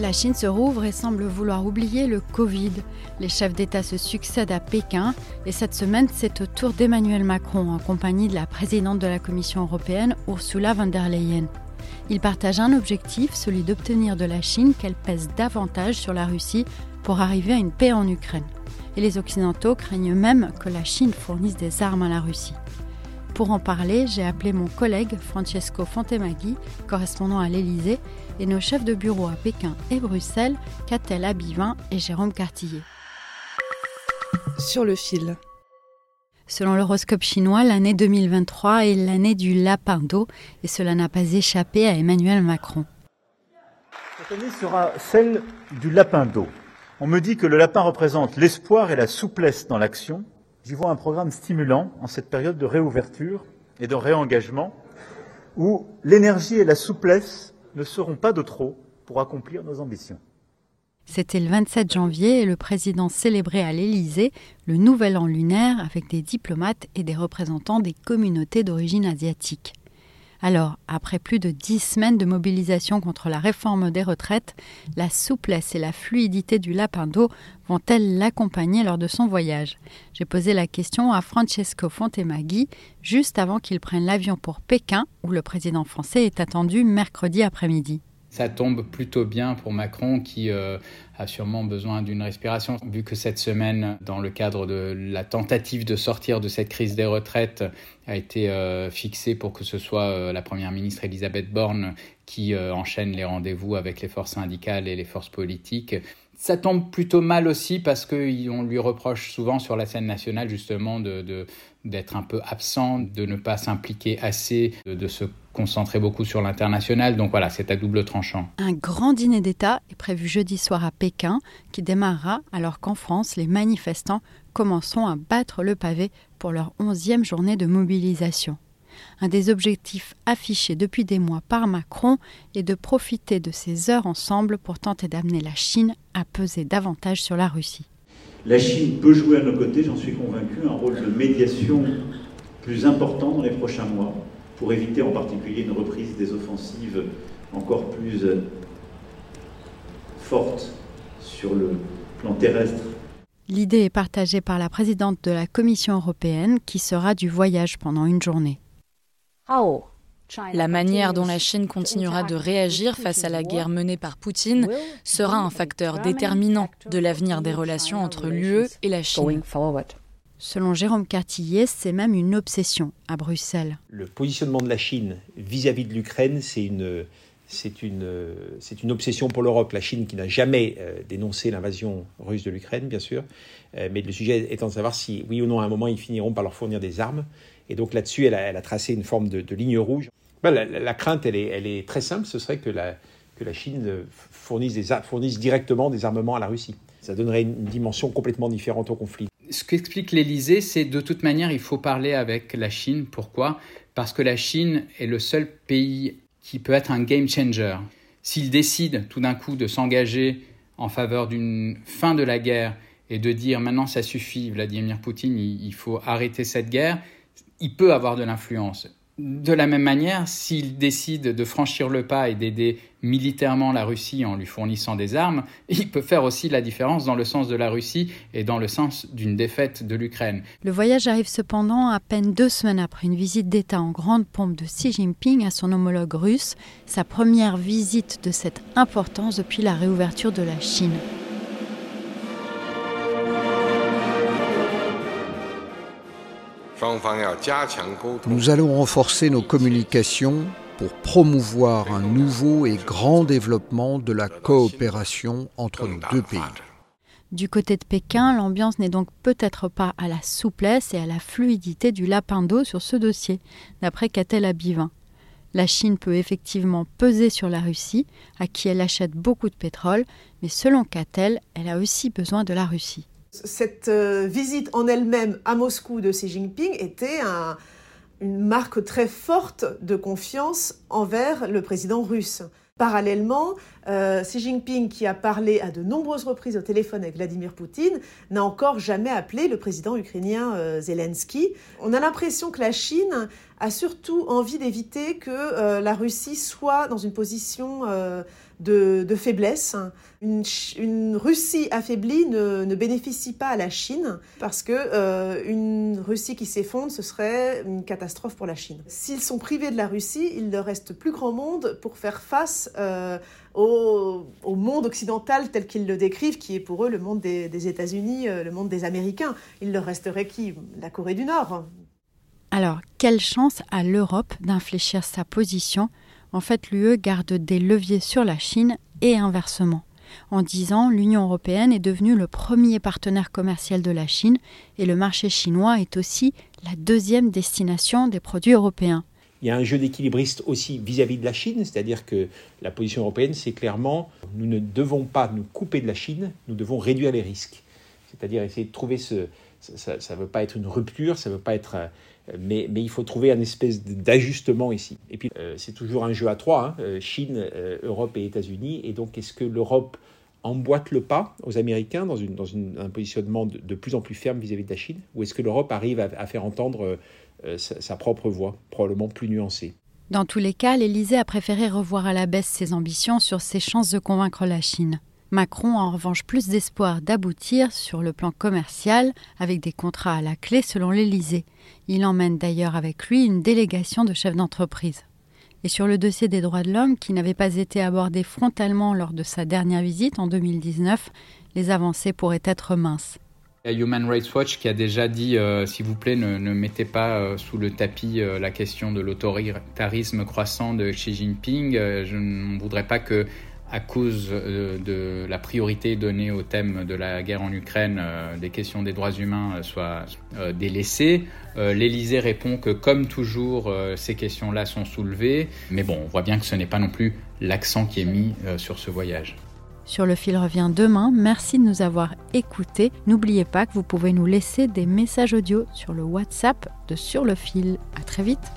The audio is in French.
La Chine se rouvre et semble vouloir oublier le Covid. Les chefs d'État se succèdent à Pékin et cette semaine, c'est au tour d'Emmanuel Macron en compagnie de la présidente de la Commission européenne, Ursula von der Leyen. Ils partagent un objectif, celui d'obtenir de la Chine qu'elle pèse davantage sur la Russie pour arriver à une paix en Ukraine. Et les Occidentaux craignent même que la Chine fournisse des armes à la Russie. Pour en parler, j'ai appelé mon collègue Francesco Fontemaghi, correspondant à l'Élysée, et nos chefs de bureau à Pékin et Bruxelles, Catel Abivin et Jérôme Cartillet. Sur le fil. Selon l'horoscope chinois, l'année 2023 est l'année du lapin d'eau et cela n'a pas échappé à Emmanuel Macron. Cette année sera celle du lapin d'eau. On me dit que le lapin représente l'espoir et la souplesse dans l'action. J'y vois un programme stimulant en cette période de réouverture et de réengagement où l'énergie et la souplesse ne seront pas de trop pour accomplir nos ambitions. C'était le 27 janvier et le président célébrait à l'Élysée le nouvel an lunaire avec des diplomates et des représentants des communautés d'origine asiatique. Alors, après plus de dix semaines de mobilisation contre la réforme des retraites, la souplesse et la fluidité du lapin d'eau vont-elles l'accompagner lors de son voyage? J'ai posé la question à Francesco Fontemaghi juste avant qu'il prenne l'avion pour Pékin, où le président français est attendu mercredi après-midi. Ça tombe plutôt bien pour Macron qui euh, a sûrement besoin d'une respiration, vu que cette semaine, dans le cadre de la tentative de sortir de cette crise des retraites, a été euh, fixée pour que ce soit euh, la Première ministre Elisabeth Borne qui enchaîne les rendez-vous avec les forces syndicales et les forces politiques. Ça tombe plutôt mal aussi parce qu'on lui reproche souvent sur la scène nationale justement de, de d'être un peu absent, de ne pas s'impliquer assez, de, de, se concentrer beaucoup sur l'international. Donc voilà, c'est à double tranchant. Un grand dîner d'État est prévu jeudi soir à Pékin, qui démarrera alors qu'en France, les manifestants commenceront à battre le pavé pour leur onzième journée de mobilisation. Un des objectifs affichés depuis des mois par Macron est de profiter de ces heures ensemble pour tenter d'amener la Chine à peser davantage sur la Russie. La Chine peut jouer à nos côtés, j'en suis convaincu, un rôle de médiation plus important dans les prochains mois pour éviter en particulier une reprise des offensives encore plus forte sur le plan terrestre. L'idée est partagée par la présidente de la Commission européenne qui sera du voyage pendant une journée. La manière dont la Chine continuera de réagir face à la guerre menée par Poutine sera un facteur déterminant de l'avenir des relations entre l'UE et la Chine. Selon Jérôme Cartillet, c'est même une obsession à Bruxelles. Le positionnement de la Chine vis-à-vis de l'Ukraine, c'est une, c'est une, c'est une obsession pour l'Europe. La Chine qui n'a jamais euh, dénoncé l'invasion russe de l'Ukraine, bien sûr, euh, mais le sujet étant de savoir si, oui ou non, à un moment, ils finiront par leur fournir des armes. Et donc là-dessus, elle a, elle a, tracé une forme de, de ligne rouge. Ben, la, crainte, elle est, très simple, ce serait que la, Chine fournisse, des, fournisse directement des armements à la Russie. Ça donnerait une dimension complètement différente au conflit. Ce qu'explique l'Élysée, c'est de toute manière, il faut parler avec la Chine. Pourquoi? Parce que la Chine est le seul pays qui peut être un game changer. S'il décide tout d'un coup de s'engager en faveur d'une fin de la guerre et de dire maintenant ça suffit, Vladimir Poutine, il faut arrêter cette guerre, il peut avoir de l'influence. De la même manière, s'il décide de franchir le pas et d'aider militairement la Russie en lui fournissant des armes, il peut faire aussi la différence dans le sens de la Russie et dans le sens d'une défaite de l'Ukraine. Le voyage arrive cependant à peine deux semaines après une visite d'État en grande pompe de Xi Jinping à son homologue russe, sa première visite de cette importance depuis la réouverture de la Chine. Nous allons renforcer nos communications pour promouvoir un nouveau et grand développement de la coopération entre nos deux pays. Du côté de Pékin, l'ambiance n'est donc peut-être pas à la souplesse et à la fluidité du lapin d'eau sur ce dossier, d'après Catel Abivin. La Chine peut effectivement peser sur la Russie, à qui elle achète beaucoup de pétrole, mais selon Catel, elle a aussi besoin de la Russie. Cette euh, visite en elle-même à Moscou de Xi Jinping était une marque très forte de confiance envers le président russe. Parallèlement, euh, Xi Jinping, qui a parlé à de nombreuses reprises au téléphone avec Vladimir Poutine, n'a encore jamais appelé le président ukrainien euh, Zelensky. On a l'impression que la Chine a surtout envie d'éviter que euh, la Russie soit dans une position de, faiblesse. Une, Russie affaiblie ne, bénéficie pas à la Chine parce que euh, une Russie qui s'effondre, ce serait une catastrophe pour la Chine. S'ils sont privés de la Russie, il ne reste plus grand monde pour faire face euh, au, monde occidental tel qu'ils le décrivent, qui est pour eux le monde des, des États-Unis, euh, le monde des Américains. Il leur resterait qui? La Corée du Nord. Alors, quelle chance a l'Europe d'infléchir sa position? En fait, l'UE garde des leviers sur la Chine et inversement. En dix ans, l'Union européenne est devenue le premier partenaire commercial de la Chine et le marché chinois est aussi la deuxième destination des produits européens. Il y a un jeu d'équilibriste aussi vis-à-vis de la Chine, c'est-à-dire que la position européenne, c'est clairement, nous ne devons pas nous couper de la Chine, nous devons réduire les risques. C'est-à-dire essayer de trouver ce... Ça ne veut pas être une rupture, ça veut pas être mais, il faut trouver un espèce d'ajustement ici. Et puis, euh, c'est toujours un jeu à trois, hein, euh, Chine, euh, Europe et États-Unis. Et donc, est-ce que l'Europe emboîte le pas aux Américains dans, un positionnement de, plus en plus ferme vis-à-vis de la Chine? Ou est-ce que l'Europe arrive à, faire entendre sa, sa, propre voix, probablement plus nuancée? Dans tous les cas, l'Élysée a préféré revoir à la baisse ses ambitions sur ses chances de convaincre la Chine. Macron a en revanche plus d'espoir d'aboutir sur le plan commercial avec des contrats à la clé selon l'Élysée. Il emmène d'ailleurs avec lui une délégation de chefs d'entreprise. Et sur le dossier des droits de l'homme, qui n'avait pas été abordé frontalement lors de sa dernière visite en 2019, les avancées pourraient être minces. Il y a Human Rights Watch qui a déjà dit, euh, s'il vous plaît, ne, mettez pas euh, sous le tapis euh, la question de l'autoritarisme croissant de Xi Jinping. je ne voudrais pas que à cause euh, de la priorité donnée au thème de la guerre en Ukraine, euh, des questions des droits humains euh, soient délaissées. L'Élysée répond que, comme toujours, ces questions-là sont soulevées. Mais bon, on voit bien que ce n'est pas non plus l'accent qui est mis sur ce voyage. Sur le fil revient demain. Merci de nous avoir écoutés. N'oubliez pas que vous pouvez nous laisser des messages audio sur le WhatsApp de Sur le fil. À très vite.